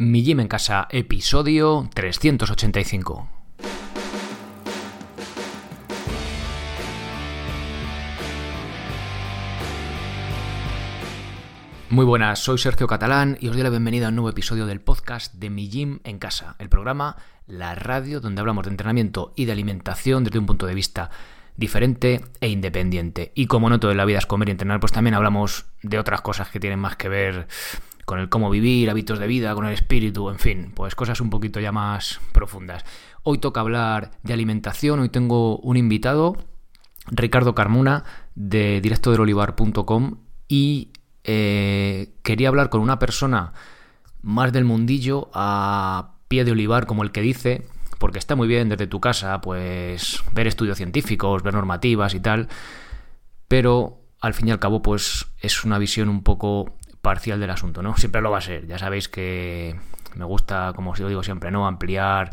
Mi Gym en Casa, episodio 385. Muy buenas, soy Sergio Catalán y os doy la bienvenida a un nuevo episodio del podcast de Mi Gym en Casa, el programa, la radio donde hablamos de entrenamiento y de alimentación desde un punto de vista diferente e independiente. Y como no todo en la vida es comer y entrenar, pues también hablamos de otras cosas que tienen más que ver con el cómo vivir, hábitos de vida, con el espíritu, en fin, pues cosas un poquito ya más profundas. Hoy toca hablar de alimentación, hoy tengo un invitado, Ricardo Carmona, de directodelolivar.com y eh, quería hablar con una persona más del mundillo a pie de olivar, como el que dice, porque está muy bien desde tu casa, pues ver estudios científicos, ver normativas y tal, pero al fin y al cabo, pues es una visión un poco parcial del asunto, ¿no? Siempre lo va a ser. Ya sabéis que me gusta, como os digo siempre, ¿no? Ampliar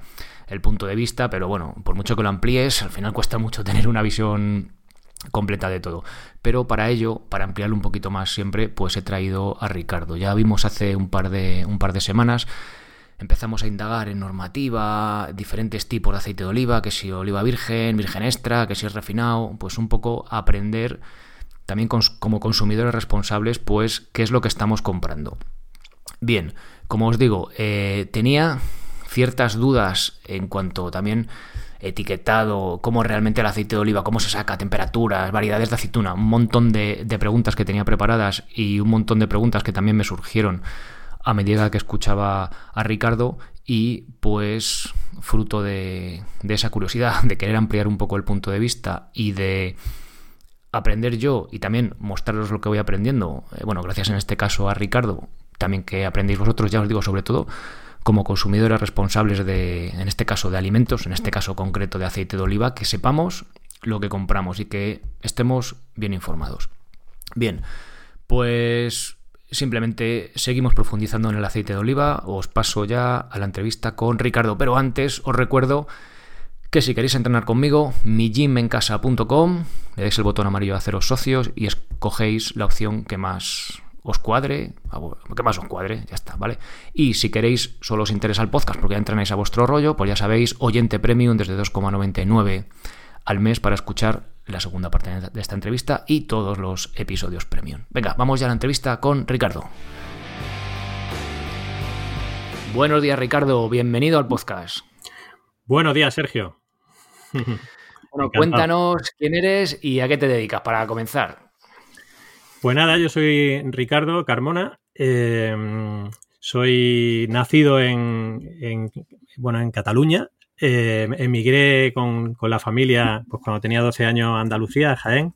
el punto de vista, pero bueno, por mucho que lo amplíes, al final cuesta mucho tener una visión completa de todo. Pero para ello, para ampliarlo un poquito más siempre, pues he traído a Ricardo. Ya vimos hace un par de, un par de semanas, empezamos a indagar en normativa, diferentes tipos de aceite de oliva, que si oliva virgen, virgen extra, que si es refinado, pues un poco aprender también como consumidores responsables, pues qué es lo que estamos comprando. Bien, como os digo, eh, tenía ciertas dudas en cuanto también etiquetado, cómo realmente el aceite de oliva, cómo se saca, temperaturas, variedades de aceituna, un montón de, preguntas que tenía preparadas y un montón de preguntas que también me surgieron a medida que escuchaba a Ricardo y pues fruto de, de esa curiosidad, de querer ampliar un poco el punto de vista y de aprender yo y también mostraros lo que voy aprendiendo, eh, bueno, gracias en este caso a Ricardo, también que aprendéis vosotros, ya os digo, sobre todo como consumidores responsables de, en este caso, de alimentos, en este caso concreto de aceite de oliva, que sepamos lo que compramos y que estemos bien informados. Bien, pues simplemente seguimos profundizando en el aceite de oliva, os paso ya a la entrevista con Ricardo, pero antes os recuerdo si queréis entrenar conmigo, migymencasa.com, le dais el botón amarillo a haceros socios y escogéis la opción que más os cuadre, que más os cuadre, ya está, ¿vale? Y si queréis, solo os interesa el podcast porque ya entrenáis a vuestro rollo, pues ya sabéis, oyente premium desde 2,99 al mes para escuchar la segunda parte de esta entrevista y todos los episodios premium. Venga, vamos ya a la entrevista con Ricardo. Buenos días, Ricardo, bienvenido al podcast. Buenos días, Sergio. Bueno, cuéntanos quién eres y a qué te dedicas para comenzar. Pues nada, yo soy Ricardo Carmona. Em, soy nacido en, bueno, en Cataluña. Em, emigré con, la familia pues, cuando tenía 12 años a Andalucía, a Jaén.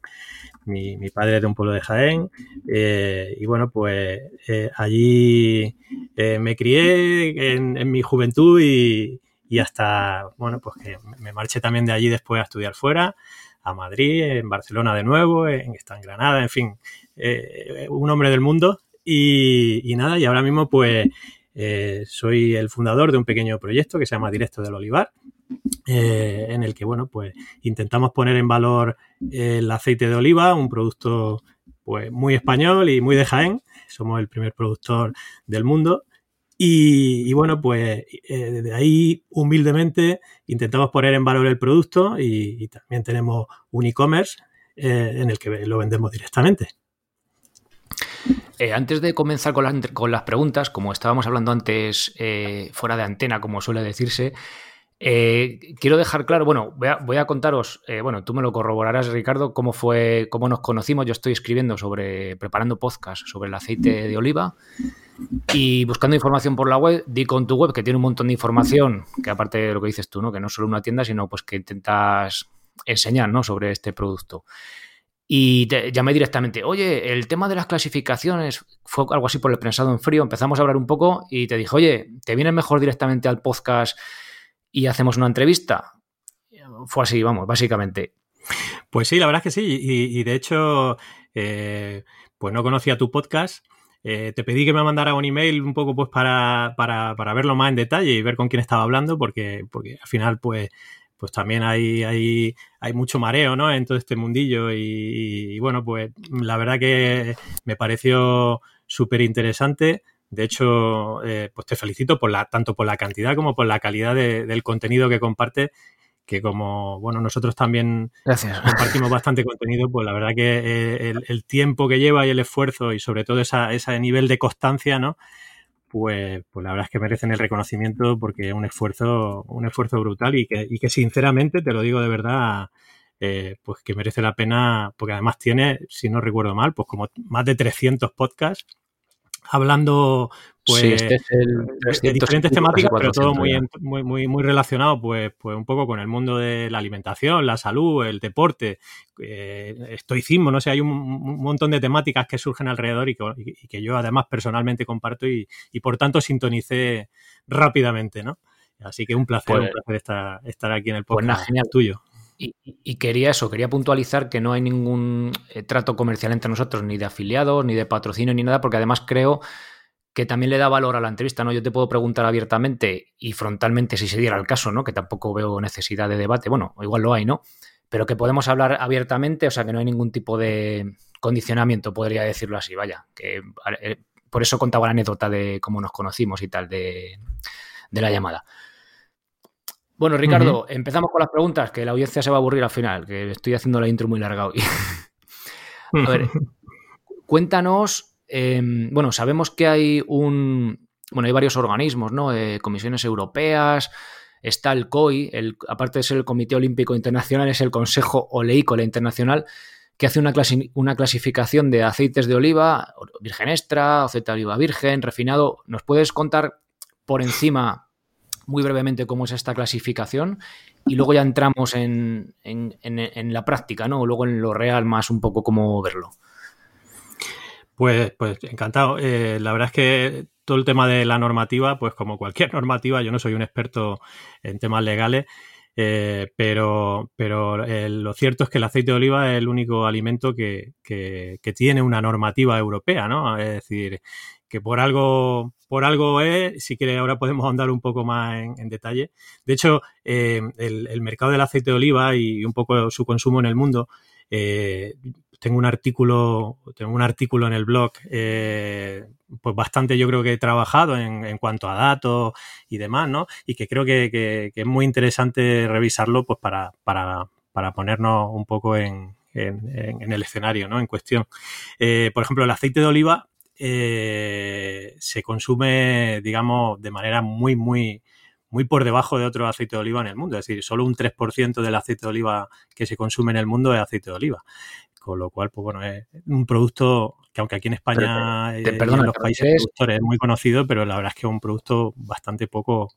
Mi, padre es de un pueblo de Jaén. Eh, y bueno, pues eh, allí eh, me crié en mi juventud y, y hasta, bueno, pues que me marché también de allí después a estudiar fuera, a Madrid, en Barcelona de nuevo, en, está en Granada, en fin, eh, un hombre del mundo y, nada, y ahora mismo pues eh, soy el fundador de un pequeño proyecto que se llama Directo del Olivar, eh, en el que, bueno, pues intentamos poner en valor el aceite de oliva, un producto pues muy español y muy de Jaén. Somos el primer productor del mundo y, bueno, pues desde eh, ahí humildemente intentamos poner en valor el producto y, también tenemos un e-commerce eh, en el que lo vendemos directamente. Eh, antes de comenzar con las, con las, preguntas, como estábamos hablando antes fuera de antena, como suele decirse, quiero dejar claro, bueno, voy a, contaros, bueno, tú me lo corroborarás, Ricardo, cómo fue, cómo nos conocimos. Yo estoy escribiendo sobre, preparando podcast sobre el aceite de oliva y buscando información por la web, di con tu web que tiene un montón de información, que aparte de lo que dices tú, ¿no? Que no es solo una tienda, sino pues que intentas enseñar, ¿no? Sobre este producto. Y te llamé directamente, oye, el tema de las clasificaciones fue algo así por el pensado en frío. Empezamos a hablar un poco y te dije, oye, ¿te vienes mejor directamente al podcast y hacemos una entrevista? Fue así, vamos, básicamente. Pues sí, la verdad es que sí. Y, de hecho, eh, pues no conocía tu podcast eh, te pedí que me mandara un email un poco pues para, para, para, verlo más en detalle y ver con quién estaba hablando, porque, porque al final, pues, pues también hay, hay, hay mucho mareo, ¿no? En todo este mundillo. Y, bueno, pues la verdad que me pareció súper interesante De hecho, eh, pues te felicito por la, tanto por la cantidad como por la calidad del contenido que comparte que como bueno nosotros también compartimos bastante contenido, pues la verdad que eh, el, tiempo que lleva y el esfuerzo y sobre todo esa, ese nivel de constancia, ¿no? Pues, pues la verdad es que merecen el reconocimiento porque es un esfuerzo, un esfuerzo brutal y que, y que sinceramente, te lo digo de verdad, eh, pues que merece la pena, porque además tiene, si no recuerdo mal, pues como más de 300 podcasts hablando pues este de diferentes temáticas, pero todo muy, muy, muy, muy relacionado pues, pues un poco con el mundo de la alimentación, la salud, el deporte, eh, estoicismo, no sé, hay un, montón de temáticas que surgen alrededor y que, yo además personalmente comparto y, por tanto sintonicé rápidamente, ¿no? Así que un placer, un pues placer estar, aquí en el pues podcast genial. tuyo. Y, quería eso, quería puntualizar que no hay ningún eh, trato comercial entre nosotros, ni de afiliados, ni de patrocinio, ni nada, porque además creo que también le da valor a la entrevista, ¿no? Yo te puedo preguntar abiertamente y frontalmente si se diera el caso, ¿no? Que tampoco veo necesidad de debate, bueno, igual lo hay, ¿no? Pero que podemos hablar abiertamente, o sea, que no hay ningún tipo de condicionamiento, podría decirlo así, vaya, que eh, por eso contaba la anécdota de cómo nos conocimos y tal de, de la llamada. Bueno, Ricardo, empezamos con las preguntas, que la audiencia se va a aburrir al final, que estoy haciendo la intro muy larga hoy. a ver, cuéntanos, em, bueno, sabemos que hay un, bueno, hay varios organismos, ¿no? Eh, comisiones europeas, está el COI, el, aparte de ser el Comité Olímpico Internacional, es el Consejo Oleícola Internacional, que hace una, una clasificación de aceites de oliva, virgen extra, aceite de oliva virgen, refinado. ¿Nos puedes contar por encima muy brevemente cómo es esta clasificación y luego ya entramos en, la práctica, ¿no? Luego en lo real más un poco cómo verlo. Pues, pues encantado. Eh, la verdad es que todo el tema de la normativa, pues como cualquier normativa, yo no soy un experto en temas legales, eh, pero, pero eh, lo cierto es que el aceite de oliva es el único alimento que, que, tiene una normativa europea, ¿no? Es decir, que por algo, por algo es, si quiere ahora podemos andar un poco más en, detalle. De hecho, eh, el, mercado del aceite de oliva y un poco su consumo en el mundo, eh, tengo un artículo, tengo un artículo en el blog, eh, pues bastante yo creo que he trabajado en, cuanto a datos y demás, ¿no? Y que creo que, es muy interesante revisarlo, pues para, para, para ponernos un poco en, en, el escenario, ¿no? En cuestión. por ejemplo, el aceite de oliva eh, se consume, digamos, de manera muy, muy, muy por debajo de otro aceite de oliva en el mundo. Es decir, solo un 3% del aceite de oliva que se consume en el mundo es aceite de oliva. Con lo cual, pues bueno, es un producto que aunque aquí en España y en los países productores es muy conocido, pero la verdad es que es un producto bastante poco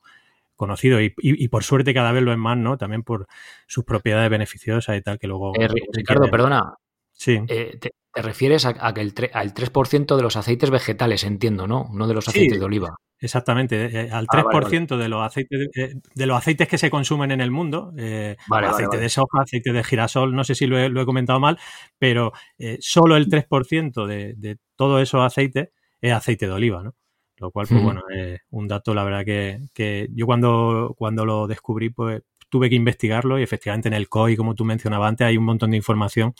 conocido y, por suerte cada vez lo es más, ¿no? También por sus propiedades beneficiosas y tal que luego... Eh, Ricardo, perdona. Sí. Eh, te refieres a, que el al 3% de los aceites vegetales, entiendo, ¿no? No de los aceites de oliva. Exactamente, eh, al 3% ah, de los aceites eh, de los aceites que se consumen en el mundo, eh, aceite de soja, aceite de girasol, no sé si lo he, comentado mal, pero solo el 3% de, de todos esos aceites es aceite de oliva, ¿no? Lo cual, pues bueno, es un dato, la verdad que, que yo cuando, cuando lo descubrí, pues tuve que investigarlo y efectivamente en el COI, como tú mencionabas antes, hay un montón de información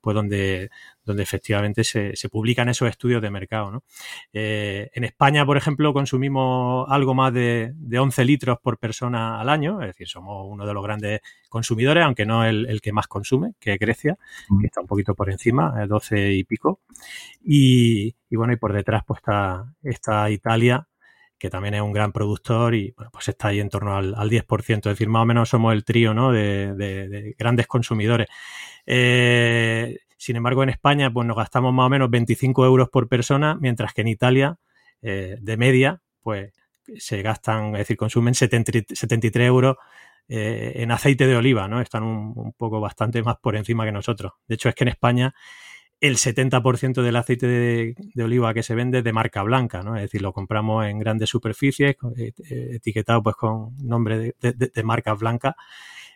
pues donde, donde efectivamente se, publican esos estudios de mercado. ¿no? Eh, en España, por ejemplo, consumimos algo más de, 11 litros por persona al año, es decir, somos uno de los grandes consumidores, aunque no el, que más consume, que es Grecia, que está un poquito por encima, 12 y pico. Y, bueno, y por detrás pues está Italia, que también es un gran productor y bueno, pues está ahí en torno al, 10%. Es decir, más o menos somos el trío ¿no? de, grandes consumidores. Eh, sin embargo, en España pues nos gastamos más o menos 25 euros por persona, mientras que en Italia, eh, de media, pues se gastan, es decir, consumen 73 euros eh, en aceite de oliva, ¿no? Están un, poco bastante más por encima que nosotros. De hecho, es que en España el 70% del aceite de, oliva que se vende es de marca blanca, ¿no? Es decir, lo compramos en grandes superficies, eh, etiquetado pues con nombre de, marca blanca,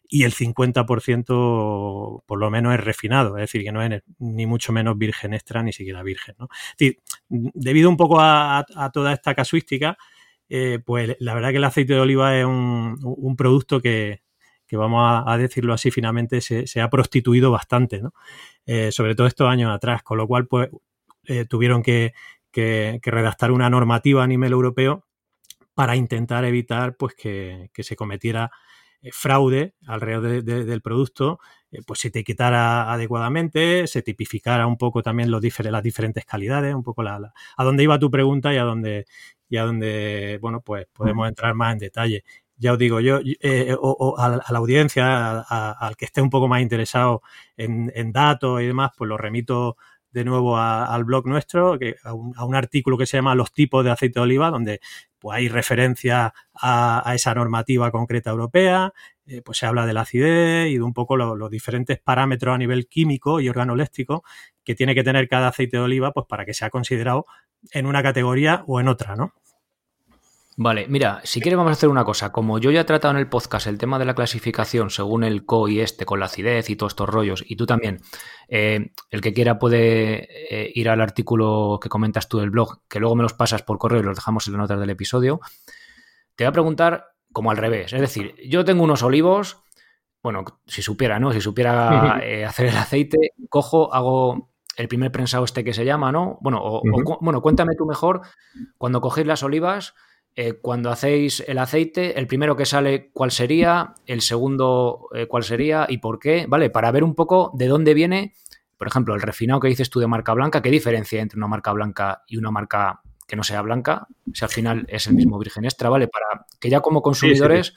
y el 50% por lo menos es refinado, es decir, que no es ni mucho menos virgen extra, ni siquiera virgen, ¿no? Es decir, debido un poco a, toda esta casuística, eh, pues la verdad que el aceite de oliva es un producto que, que vamos a, decirlo así finalmente, se, ha prostituido bastante, ¿no? Eh, sobre todo estos años atrás, con lo cual, pues, eh, tuvieron que, que, redactar una normativa a nivel europeo para intentar evitar pues, que, se cometiera eh, fraude alrededor del producto, eh, pues se etiquetara adecuadamente, se tipificara un poco también los las diferentes calidades, un poco la, a dónde iba tu pregunta y a dónde, y a dónde bueno, pues podemos entrar más en detalle. Ya os digo, yo eh, o, a, la audiencia, al que esté un poco más interesado en, datos y demás, pues lo remito de nuevo al blog nuestro, a, un, artículo que se llama Los tipos de aceite de oliva, donde pues, hay referencia a, esa normativa concreta europea, eh, pues se habla de la acidez y de un poco los diferentes parámetros a nivel químico y organoléctrico que tiene que tener cada aceite de oliva pues, para que sea considerado en una categoría o en otra, ¿no? Vale, mira, si quieres vamos a hacer una cosa. Como yo ya he tratado en el podcast el tema de la clasificación según el CO y este, con la acidez y todos estos rollos, y tú también, eh, el que quiera puede eh, ir al artículo que comentas tú del blog, que luego me los pasas por correo y los dejamos en las notas del episodio, te voy a preguntar como al revés. Es decir, yo tengo unos olivos, bueno, si supiera, ¿no? Si supiera eh, hacer el aceite, cojo, hago el primer prensado este que se llama, ¿no? Bueno, bueno, cuéntame tú mejor, cuando cogéis las olivas eh, cuando hacéis el aceite, el primero que sale, ¿cuál sería? El segundo, eh, ¿cuál sería? ¿Y por qué? ¿Vale? Para ver un poco de dónde viene, por ejemplo, el refinado que dices tú de marca blanca, ¿qué diferencia entre una marca blanca y una marca que no sea blanca? Si al final es el mismo virgen extra, ¿vale? Para que ya como consumidores,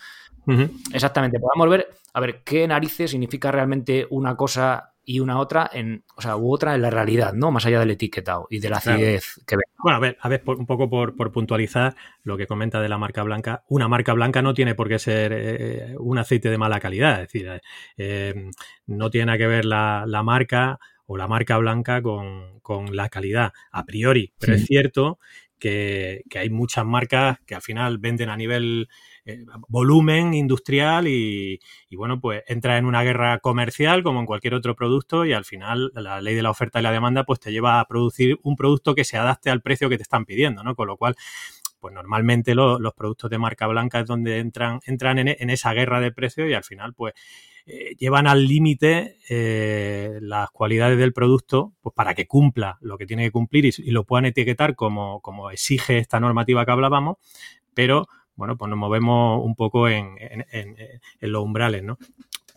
exactamente, podamos ver, a ver, qué narices significa realmente una cosa y una otra en, o sea, u otra en la realidad, ¿no? Más allá del etiquetado y de la acidez que ve. Bueno, a ver, a ver, un poco por, puntualizar lo que comenta de la marca blanca. Una marca blanca no tiene por qué ser eh, un aceite de mala calidad, es decir, eh, no tiene que ver la, marca o la marca blanca con, la calidad a priori, pero es cierto que, que, hay muchas marcas que al final venden a nivel eh, volumen industrial y, bueno, pues entra en una guerra comercial como en cualquier otro producto y al final la ley de la oferta y la demanda pues te lleva a producir un producto que se adapte al precio que te están pidiendo, ¿no? Con lo cual pues normalmente los productos de marca blanca es donde entran, entran en, esa guerra de precios y al final, pues, eh, llevan al límite eh, las cualidades del producto pues para que cumpla lo que tiene que cumplir y, lo puedan etiquetar como, como, exige esta normativa que hablábamos, pero bueno, pues nos movemos un poco en, los umbrales, ¿no?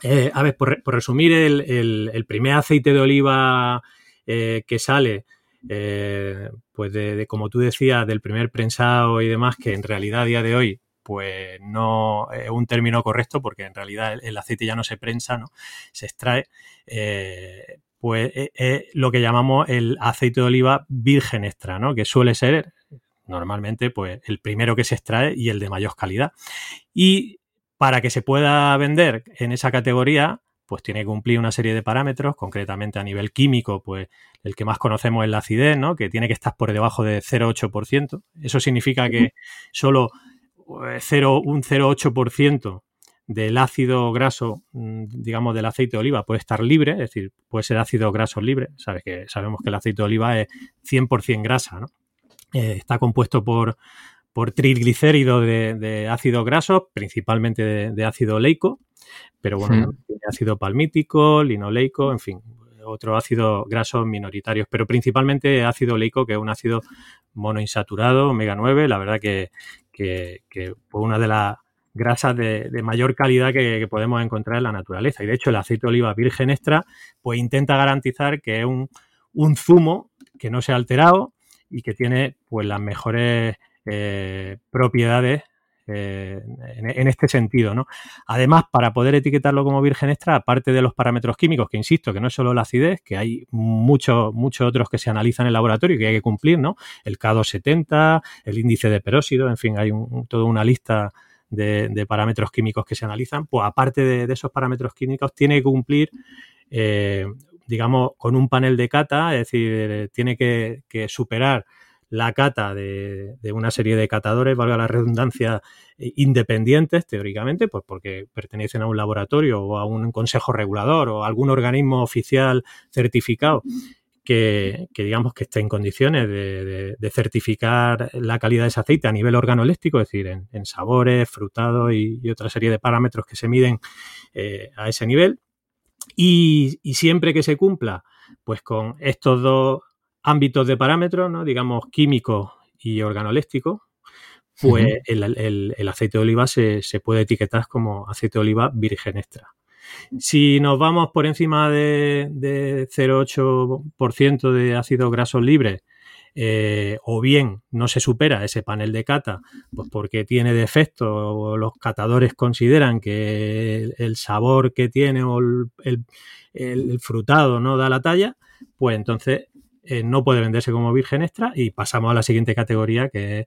Eh, a ver, por, resumir, el, primer aceite de oliva eh, que sale, eh, pues de, como tú decías, del primer prensado y demás, que en realidad a día de hoy, pues no es un término correcto, porque en realidad el, aceite ya no se prensa, ¿no? Se extrae, pues es lo que llamamos el aceite de oliva virgen extra, ¿no? Que suele ser normalmente pues el primero que se extrae y el de mayor calidad. Y para que se pueda vender en esa categoría, pues tiene que cumplir una serie de parámetros, concretamente a nivel químico, pues el que más conocemos es la acidez, ¿no? Que tiene que estar por debajo de 0,8%. Eso significa que solo 0, eh, un 0,8% del ácido graso, mm, digamos, del aceite de oliva puede estar libre, es decir, puede ser ácido graso libre. Sabes que sabemos que el aceite de oliva es 100% grasa, ¿no? Eh, está compuesto por, por triglicéridos de, ácidos grasos, principalmente de, ácido oleico, pero bueno, tiene ácido palmítico, linoleico, en fin, otros ácidos grasos minoritarios, pero principalmente ácido oleico, que es un ácido monoinsaturado, omega 9, la verdad que, que, que una de las grasas de, mayor calidad que, podemos encontrar en la naturaleza. Y de hecho el aceite de oliva virgen extra pues intenta garantizar que es un, un zumo que no se ha alterado, y que tiene pues las mejores eh, propiedades eh, en, este sentido. ¿no? Además, para poder etiquetarlo como virgen extra, aparte de los parámetros químicos, que insisto, que no es solo la acidez, que hay muchos, muchos otros que se analizan en el laboratorio y que hay que cumplir, ¿no? El K270, el índice de peróxido, en fin, hay toda una lista de, parámetros químicos que se analizan. Pues aparte de, esos parámetros químicos, tiene que cumplir eh, digamos, con un panel de cata, es decir, tiene que, superar la cata de, una serie de catadores, valga la redundancia, independientes, teóricamente, pues porque pertenecen a un laboratorio o a un consejo regulador o a algún organismo oficial certificado que, digamos que esté en condiciones de, certificar la calidad de ese aceite a nivel organoléctrico, es decir, en, sabores, frutados y, otra serie de parámetros que se miden eh, a ese nivel. Y, siempre que se cumpla, pues con estos dos ámbitos de parámetros, ¿no? digamos, químico y organoléctico, pues el, aceite de oliva se, puede etiquetar como aceite de oliva virgen extra. Si nos vamos por encima de, de 0,8% de ácidos grasos libres, eh, o bien no se supera ese panel de cata, pues porque tiene defecto o los catadores consideran que el, sabor que tiene o el, frutado no da la talla, pues entonces eh, no puede venderse como virgen extra y pasamos a la siguiente categoría que es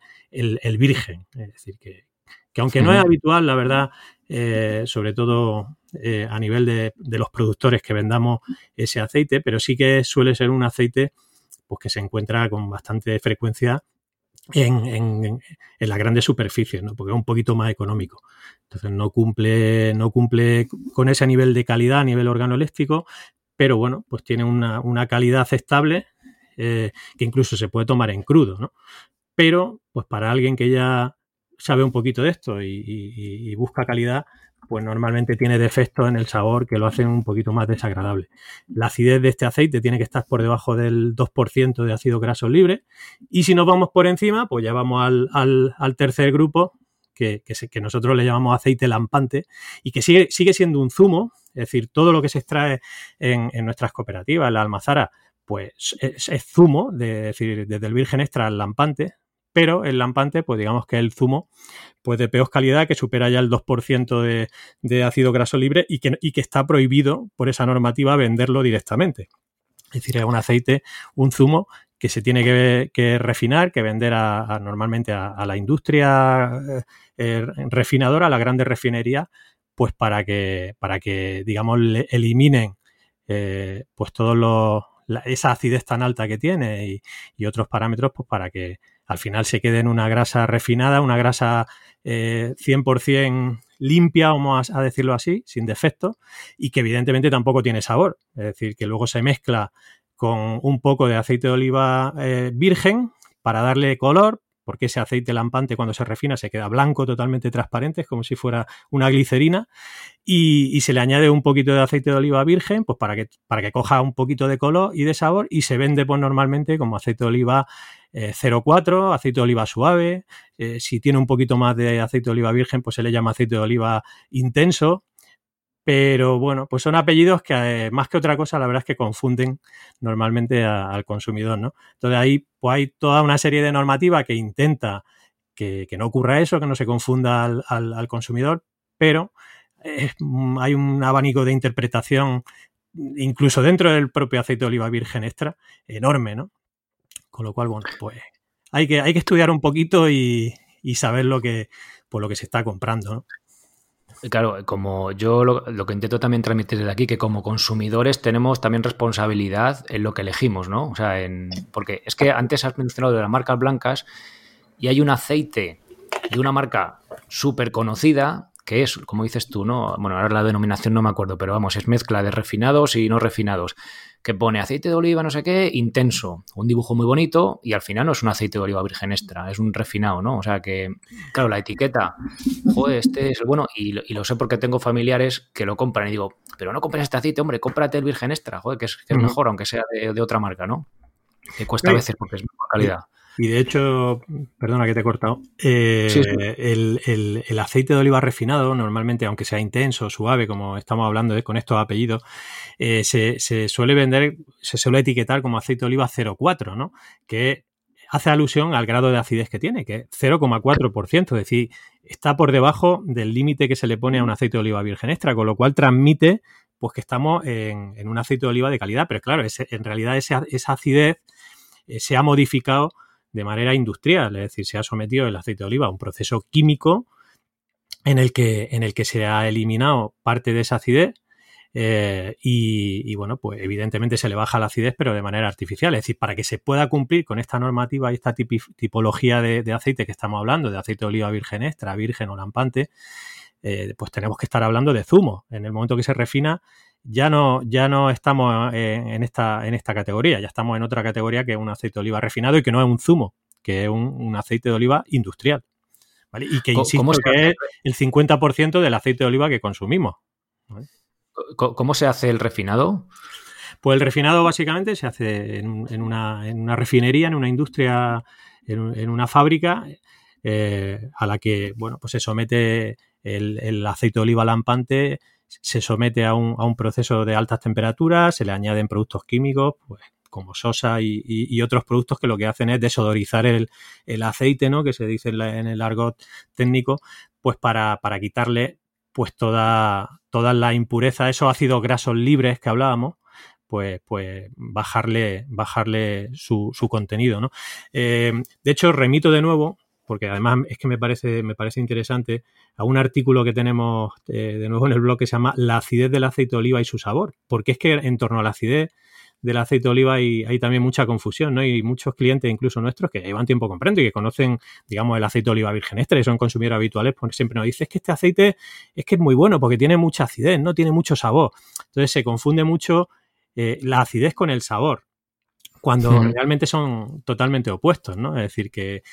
el, virgen. Es decir, que, aunque no es habitual, la verdad, eh, sobre todo a nivel de, de, los productores que vendamos ese aceite, pero sí que suele ser un aceite pues que se encuentra con bastante frecuencia en, en, las grandes superficies, ¿no? porque es un poquito más económico. Entonces no cumple, no cumple con ese nivel de calidad a nivel organoléctrico, pero bueno, pues tiene una, calidad aceptable eh, que incluso se puede tomar en crudo, ¿no? Pero, pues para alguien que ya sabe un poquito de esto y busca calidad, pues normalmente tiene defectos en el sabor que lo hacen un poquito más desagradable. La acidez de este aceite tiene que estar por debajo del 2% de ácido graso libre y si nos vamos por encima, pues ya vamos al, tercer grupo que, que, nosotros le llamamos aceite lampante y que sigue, sigue siendo un zumo, es decir, todo lo que se extrae en, nuestras cooperativas, en la almazara, pues es, zumo, de, decir, desde el virgen extra al lampante, pero el lampante, pues digamos que es el zumo pues de peor calidad que supera ya el 2% de, ácido graso libre y que, que está prohibido por esa normativa venderlo directamente. Es decir, es un aceite, un zumo que se tiene que, refinar, que vender normalmente a, la industria eh, eh, refinadora, a la grande refinería, pues para que, para que digamos, eliminen eh, pues todos los, esa acidez tan alta que tiene y, y, otros parámetros, pues para que al final se quede en una grasa refinada, una grasa 100% eh, limpia, vamos a, decirlo así, sin defecto, y que evidentemente tampoco tiene sabor. Es decir, que luego se mezcla con un poco de aceite de oliva eh, virgen para darle color, porque ese aceite lampante cuando se refina se queda blanco, totalmente transparente, es como si fuera una glicerina, y, se le añade un poquito de aceite de oliva virgen, pues para que, para que coja un poquito de color y de sabor, y se vende pues normalmente como aceite de oliva 0,4, eh, aceite de oliva suave, eh, si tiene un poquito más de aceite de oliva virgen, pues se le llama aceite de oliva intenso, pero bueno, pues son apellidos que eh, más que otra cosa, la verdad es que confunden normalmente al consumidor, ¿no? Entonces ahí pues hay toda una serie de normativa que intenta que, no ocurra eso, que no se confunda al, consumidor, pero mm, hay un abanico de interpretación incluso dentro del propio aceite de oliva virgen extra enorme, ¿no? Con lo cual, bueno, pues hay que, hay que estudiar un poquito y, saber lo que, pues lo que se está comprando, ¿no? Claro, como yo lo, que intento también transmitir de aquí, que como consumidores tenemos también responsabilidad en lo que elegimos, ¿no? O sea, en, porque es que antes has mencionado de las marcas blancas y hay un aceite de una marca súper conocida que es, como dices tú, ¿no? Bueno, ahora la denominación no me acuerdo, pero vamos, es mezcla de refinados y no refinados que pone aceite de oliva no sé qué, intenso, un dibujo muy bonito y al final no es un aceite de oliva virgen extra, es un refinado, ¿no? O sea que, claro, la etiqueta, joder, este es el bueno y, lo sé porque tengo familiares que lo compran y digo, pero no compres este aceite, hombre, cómprate el virgen extra, joder, que es, mejor, aunque sea de, otra marca, ¿no? Que cuesta a veces porque es mejor calidad. Y de hecho, perdona que te he cortado, eh, El, aceite de oliva refinado, normalmente, aunque sea intenso, suave, como estamos hablando con estos apellidos, eh, se, suele vender, se suele etiquetar como aceite de oliva 0,4, ¿no? Que hace alusión al grado de acidez que tiene, que es 0,4%, es decir, está por debajo del límite que se le pone a un aceite de oliva virgen extra, con lo cual transmite pues que estamos en, un aceite de oliva de calidad, pero claro, en realidad esa, esa acidez eh, se ha modificado de manera industrial, es decir, se ha sometido el aceite de oliva a un proceso químico en el que, en el que se ha eliminado parte de esa acidez eh, y, bueno, pues evidentemente se le baja la acidez, pero de manera artificial. Es decir, para que se pueda cumplir con esta normativa y esta tipología de, aceite que estamos hablando, de aceite de oliva virgen extra, virgen o lampante, eh, pues tenemos que estar hablando de zumo. En el momento que se refina, ya no, ya no estamos en, esta, en esta categoría, ya estamos en otra categoría que es un aceite de oliva refinado y que no es un zumo, que es un, aceite de oliva industrial. Y que insisto que es el 50% del aceite de oliva que consumimos. ¿Cómo se hace el refinado? Pues el refinado básicamente se hace en, una, refinería, en una industria, en, una fábrica eh, a la que, bueno, pues se somete el, aceite de oliva lampante, se somete a un, a un proceso de altas temperaturas, se le añaden productos químicos, pues como sosa y, otros productos que lo que hacen es desodorizar el, aceite, ¿no? Que se dice en, el argot técnico, pues para, quitarle pues toda, toda la impureza, esos ácidos grasos libres que hablábamos, pues, pues bajarle, bajarle su, su contenido, ¿no? Eh, de hecho, remito de nuevo, porque además es que me parece, me parece interesante, a un artículo que tenemos eh, de nuevo en el blog que se llama La acidez del aceite de oliva y su sabor. Porque es que en torno a la acidez del aceite de oliva hay, hay también mucha confusión, ¿no? Y muchos clientes, incluso nuestros, que llevan tiempo comprando y que conocen, digamos, el aceite de oliva virgen extra y son consumidores habituales, pues siempre nos dicen, es que este aceite es que es muy bueno porque tiene mucha acidez, ¿no? Tiene mucho sabor. Entonces se confunde mucho eh, la acidez con el sabor, cuando realmente son totalmente opuestos, ¿no? Es decir, que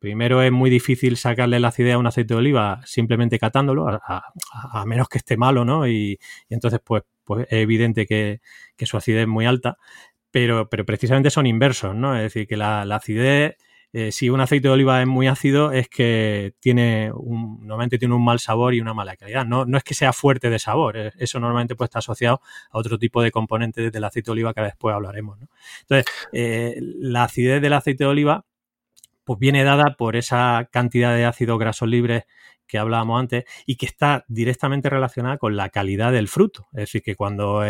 Primero es muy difícil sacarle la acidez a un aceite de oliva simplemente catándolo, a, menos que esté malo, ¿no? Y, entonces, pues, pues es evidente que, su acidez es muy alta, pero, pero precisamente son inversos, ¿no? Es decir, que la, acidez, eh, si un aceite de oliva es muy ácido, es que tiene un, normalmente tiene un mal sabor y una mala calidad. No, no es que sea fuerte de sabor, eh, eso normalmente puede estar asociado a otro tipo de componentes del aceite de oliva que después hablaremos, ¿no? Entonces, eh, la acidez del aceite de oliva pues viene dada por esa cantidad de ácidos grasos libres que hablábamos antes y que está directamente relacionada con la calidad del fruto. Es decir, que cuando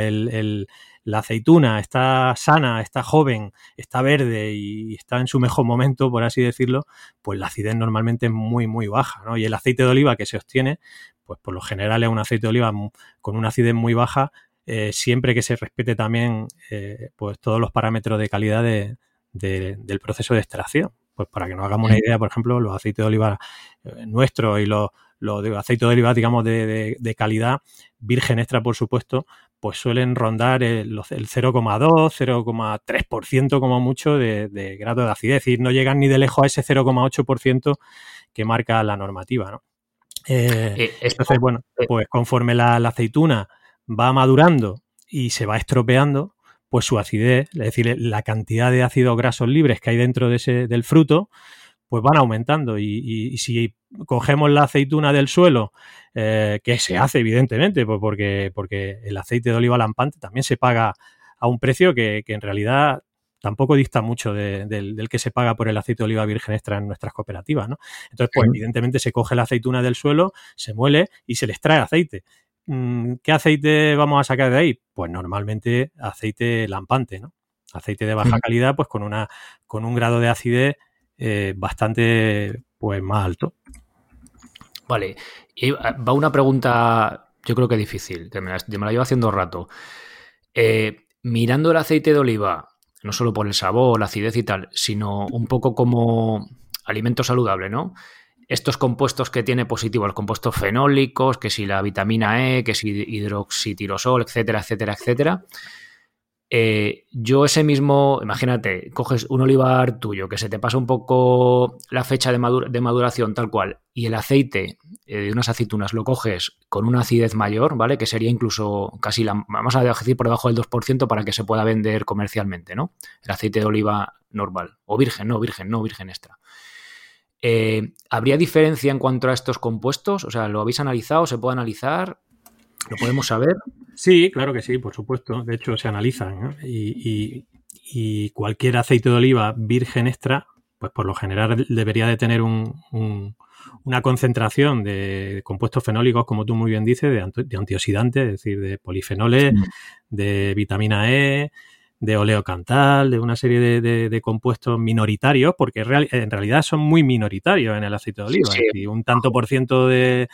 la aceituna está sana, está joven, está verde y está en su mejor momento, por así decirlo, pues la acidez normalmente es muy, muy baja. Y el aceite de oliva que se obtiene, pues por lo general es un aceite de oliva con una acidez muy baja, eh, siempre que se respete también eh, pues todos los parámetros de calidad del proceso de extracción. Pues para que nos hagamos una idea, por ejemplo, los aceites de oliva eh, nuestros y los, de aceites de oliva, digamos, de, calidad, virgen extra, por supuesto, pues suelen rondar el, 0,2, 0,3% como mucho de, grado de acidez. Es decir, no llegan ni de lejos a ese 0,8% que marca la normativa, ¿no? Eh, eh, entonces, bueno, pues conforme la aceituna va madurando y se va estropeando, pues su acidez, es decir, la cantidad de ácidos grasos libres que hay dentro de ese, del fruto, pues van aumentando. Y, si cogemos la aceituna del suelo, eh, que se hace evidentemente, pues porque, porque el aceite de oliva lampante también se paga a un precio que, en realidad tampoco dista mucho del, que se paga por el aceite de oliva virgen extra en nuestras cooperativas, ¿no? Entonces, pues evidentemente se coge la aceituna del suelo, se muele y se les trae aceite. Mm, ¿Qué aceite vamos a sacar de ahí? Pues normalmente aceite lampante, ¿no? Aceite de baja calidad, pues con una con un grado de acidez eh, bastante pues más alto. Vale. Y va una pregunta, yo creo que difícil, que me la, me la llevo haciendo rato. Eh, mirando el aceite de oliva, no solo por el sabor, la acidez y tal, sino un poco como alimento saludable, ¿no? Estos compuestos que tiene positivos, los compuestos fenólicos, que si la vitamina E, que si hidroxitirosol, etcétera, etcétera, etcétera. Eh, yo ese mismo, imagínate, coges un olivar tuyo que se te pasa un poco la fecha de, maduración tal cual y el aceite eh, de unas aceitunas lo coges con una acidez mayor, ¿vale? Que sería incluso casi la, vamos a decir por debajo del 2% para que se pueda vender comercialmente, ¿no? El aceite de oliva normal o virgen, no virgen, no virgen extra. Eh, ¿Habría diferencia en cuanto a estos compuestos? O sea, ¿lo habéis analizado? ¿Se puede analizar? ¿Lo podemos saber? Sí, claro que sí, por supuesto. De hecho, se analizan. Y, cualquier aceite de oliva virgen extra, pues por lo general debería de tener una concentración de compuestos fenólicos, como tú muy bien dices, de, antioxidantes, es decir, de polifenoles, de vitamina E, de oleocantal, de una serie de, compuestos minoritarios, porque en realidad son muy minoritarios en el aceite de oliva. Y un tanto por ciento de,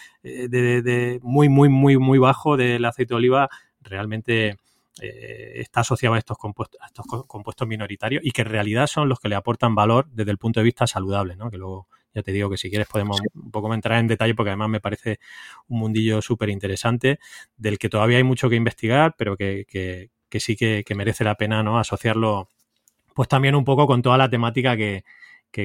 muy, muy, muy, muy bajo del aceite de oliva realmente eh, está asociado a estos, compuestos, a estos compuestos minoritarios y que en realidad son los que le aportan valor desde el punto de vista saludable, ¿no? Que luego ya te digo que si quieres podemos un poco entrar en detalle porque además me parece un mundillo súper interesante del que todavía hay mucho que investigar, pero que, que sí que, merece la pena ¿no? asociarlo pues también un poco con toda la temática que,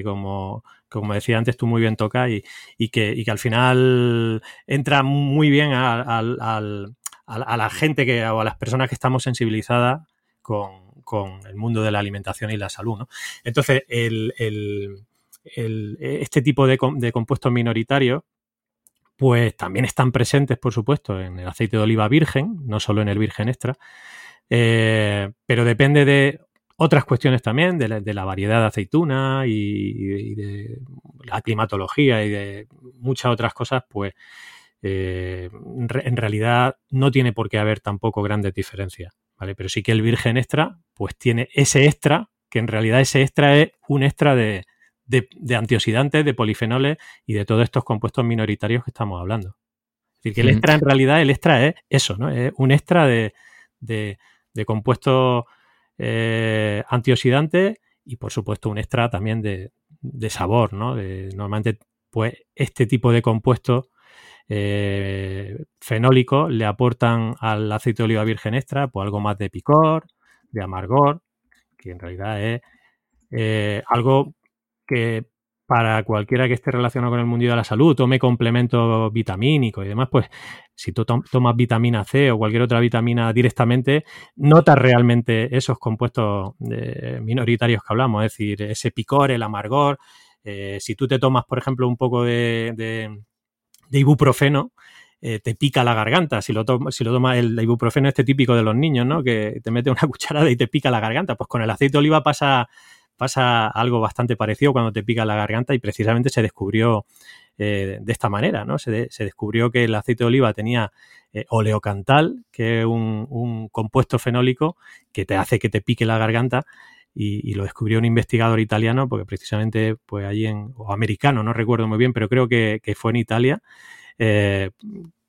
como, como decía antes tú muy bien toca y, que, y que al final entra muy bien a, la gente que, o a las personas que estamos sensibilizadas con, el mundo de la alimentación y la salud. ¿no? Entonces, este tipo de, compuestos minoritarios pues también están presentes, por supuesto, en el aceite de oliva virgen, no solo en el virgen extra, eh, pero depende de otras cuestiones también, de la, variedad de aceituna y, de la climatología y de muchas otras cosas, pues eh, en realidad no tiene por qué haber tampoco grandes diferencias, ¿vale? Pero sí que el virgen extra, pues tiene ese extra, que en realidad ese extra es un extra de, antioxidantes, de polifenoles y de todos estos compuestos minoritarios que estamos hablando. Es decir, que el extra en realidad, el extra es eso, ¿no? Es un extra de, de compuestos eh, antioxidante y por supuesto un extra también de, sabor, ¿no? normalmente pues este tipo de compuestos eh, fenólicos le aportan al aceite de oliva virgen extra pues algo más de picor, de amargor, que en realidad es eh, algo que para cualquiera que esté relacionado con el mundo de la salud, tome complemento vitamínico y demás, pues si tú tomas vitamina C o cualquier otra vitamina directamente, notas realmente esos compuestos eh, minoritarios que hablamos, es decir, ese picor, el amargor. Eh, si tú te tomas, por ejemplo, un poco de, ibuprofeno, eh, te pica la garganta. Si lo, si lo tomas, el ibuprofeno este típico de los niños, ¿no? Que te mete una cucharada y te pica la garganta. Pues con el aceite de oliva pasa pasa algo bastante parecido cuando te pica la garganta y precisamente se descubrió eh, de esta manera, ¿no? Se, descubrió que el aceite de oliva tenía eh, oleocantal, que es un, compuesto fenólico que te hace que te pique la garganta y, lo descubrió un investigador italiano, porque precisamente, pues allí en, o americano, no recuerdo muy bien, pero creo que, fue en Italia, eh,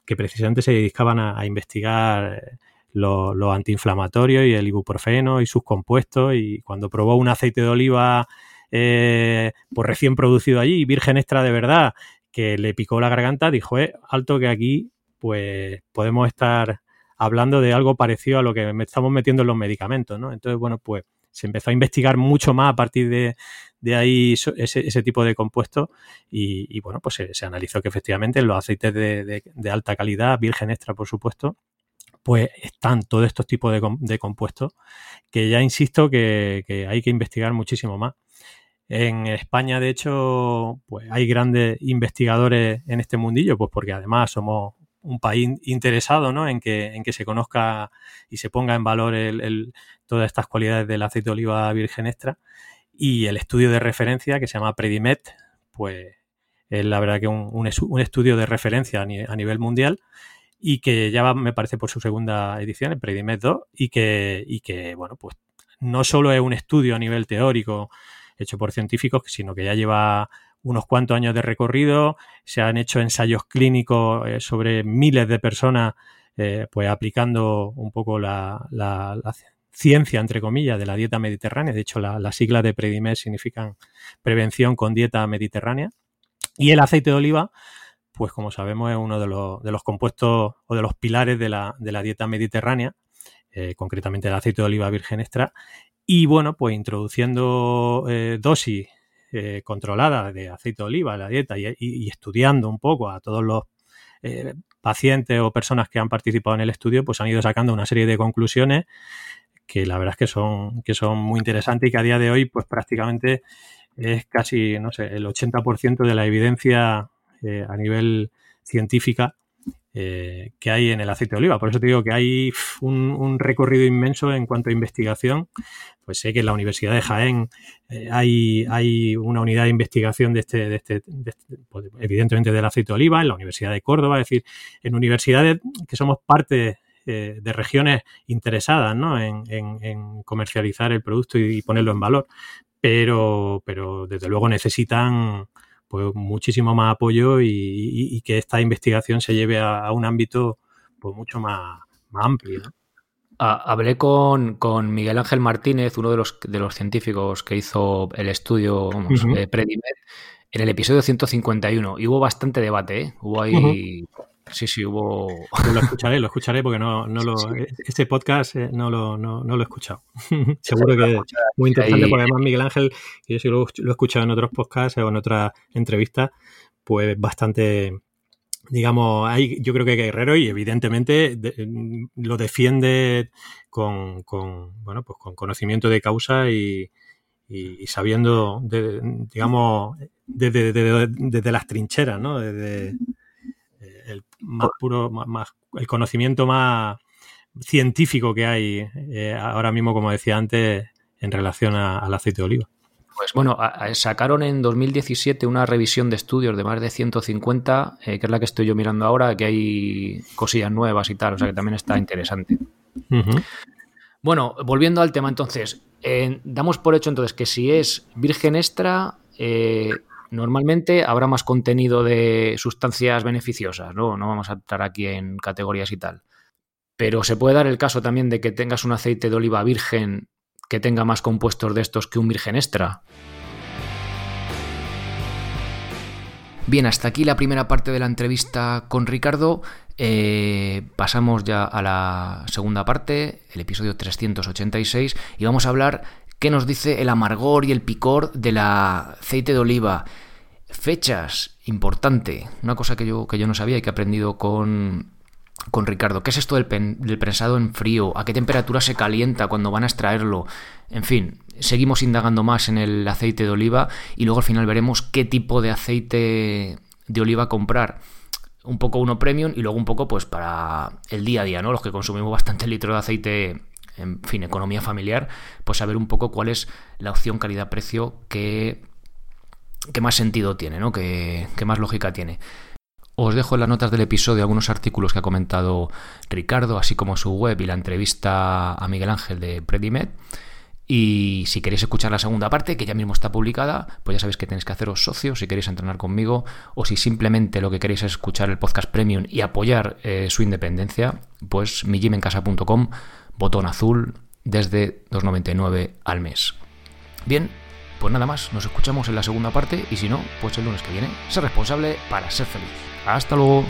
que precisamente se dedicaban a investigar los antiinflamatorios y el ibuprofeno y sus compuestos. Y cuando probó un aceite de oliva eh, pues recién producido allí, virgen extra de verdad, que le picó la garganta, dijo, eh, alto que aquí pues podemos estar hablando de algo parecido a lo que estamos metiendo en los medicamentos, ¿no? Entonces, bueno, pues se empezó a investigar mucho más a partir de, ahí ese, tipo de compuestos y, bueno, pues se, analizó que efectivamente los aceites de, alta calidad, virgen extra por supuesto, pues están todos estos tipos de, compuestos que ya insisto que, hay que investigar muchísimo más. En España, de hecho, pues hay grandes investigadores en este mundillo, pues porque además somos un país interesado ¿no? en, que, en que se conozca y se ponga en valor todas estas cualidades del aceite de oliva virgen extra. Y el estudio de referencia que se llama Predimet, pues es la verdad que un, estudio de referencia a nivel mundial y que ya va, me parece, por su segunda edición, el Predimed 2, y que, y que, bueno, pues no solo es un estudio a nivel teórico hecho por científicos, sino que ya lleva unos cuantos años de recorrido, se han hecho ensayos clínicos eh, sobre miles de personas, eh, pues aplicando un poco la, la, ciencia, entre comillas, de la dieta mediterránea. De hecho, las siglas de Predimed significan prevención con dieta mediterránea. Y el aceite de oliva, pues como sabemos es uno de los, de los compuestos o de los pilares de la, de la dieta mediterránea, eh, concretamente el aceite de oliva virgen extra. Y bueno, pues introduciendo eh, dosis eh, controladas de aceite de oliva en la dieta y, estudiando un poco a todos los pacientes o personas que han participado en el estudio, pues han ido sacando una serie de conclusiones que la verdad es que son, que son muy interesantes y que a día de hoy, pues prácticamente es casi, no sé, el 80% de la evidencia eh, a nivel científica eh, que hay en el aceite de oliva. Por eso te digo que hay un, recorrido inmenso en cuanto a investigación. Pues sé que en la Universidad de Jaén eh, hay, hay, una unidad de investigación de este, de este, este pues, evidentemente del aceite de oliva, en la Universidad de Córdoba, es decir, en universidades que somos parte de regiones interesadas ¿no? en, comercializar el producto y, ponerlo en valor. Pero, pero desde luego necesitan pues muchísimo más apoyo y, que esta investigación se lleve a, un ámbito pues mucho más, amplio. hablé con, Miguel Ángel Martínez, uno de los, de los científicos que hizo el estudio vamos, eh, en el episodio 151 y hubo bastante debate, ¿eh? hubo ahí Sí, sí, hubo. lo escucharé, lo escucharé porque no, no lo. Este podcast eh, no lo, no, lo he escuchado. Seguro que es muy interesante porque además Miguel Ángel, yo sí lo, he escuchado en otros podcasts o en otras entrevistas, pues bastante digamos, hay, yo creo que Guerrero y evidentemente lo defiende con, bueno, pues con conocimiento de causa y, sabiendo, digamos, desde, las trincheras, ¿no? Desde el más puro, más, el conocimiento más científico que hay eh, ahora mismo, como decía antes, en relación al aceite de oliva. Pues bueno, sacaron en 2017 una revisión de estudios de más de 150, eh, que es la que estoy yo mirando ahora, que hay cosillas nuevas y tal, o sea que también está interesante. Bueno, volviendo al tema entonces, eh, damos por hecho entonces que si es virgen extra, eh, normalmente habrá más contenido de sustancias beneficiosas, ¿no? No vamos a entrar aquí en categorías y tal. Pero se puede dar el caso también de que tengas un aceite de oliva virgen que tenga más compuestos de estos que un virgen extra. Bien, hasta aquí la primera parte de la entrevista con Ricardo. Eh, pasamos ya a la segunda parte, el episodio 386, y vamos a hablar qué nos dice el amargor y el picor del aceite de oliva. Fechas, importante, una cosa que yo, que yo no sabía y que he aprendido con, con Ricardo. ¿Qué es esto del, prensado en frío? ¿A qué temperatura se calienta cuando van a extraerlo? En fin, seguimos indagando más en el aceite de oliva y luego al final veremos qué tipo de aceite de oliva comprar. Un poco uno premium y luego un poco pues para el día a día, ¿no? Los que consumimos bastante litro de aceite, en fin, economía familiar, pues saber un poco cuál es la opción calidad-precio que, más sentido tiene, ¿no? Que, que más lógica tiene. Os dejo en las notas del episodio algunos artículos que ha comentado Ricardo, así como su web y la entrevista a Miguel Ángel de Predimed. Y si queréis escuchar la segunda parte, que ya mismo está publicada, pues ya sabéis que tenéis que haceros socios si queréis entrenar conmigo o si simplemente lo que queréis es escuchar el podcast premium y apoyar eh, su independencia, pues mijimencasa.com, botón azul desde 2,99 al mes. Bien, pues nada más, nos escuchamos en la segunda parte y si no, pues el lunes que viene. Ser responsable para ser feliz. Hasta luego.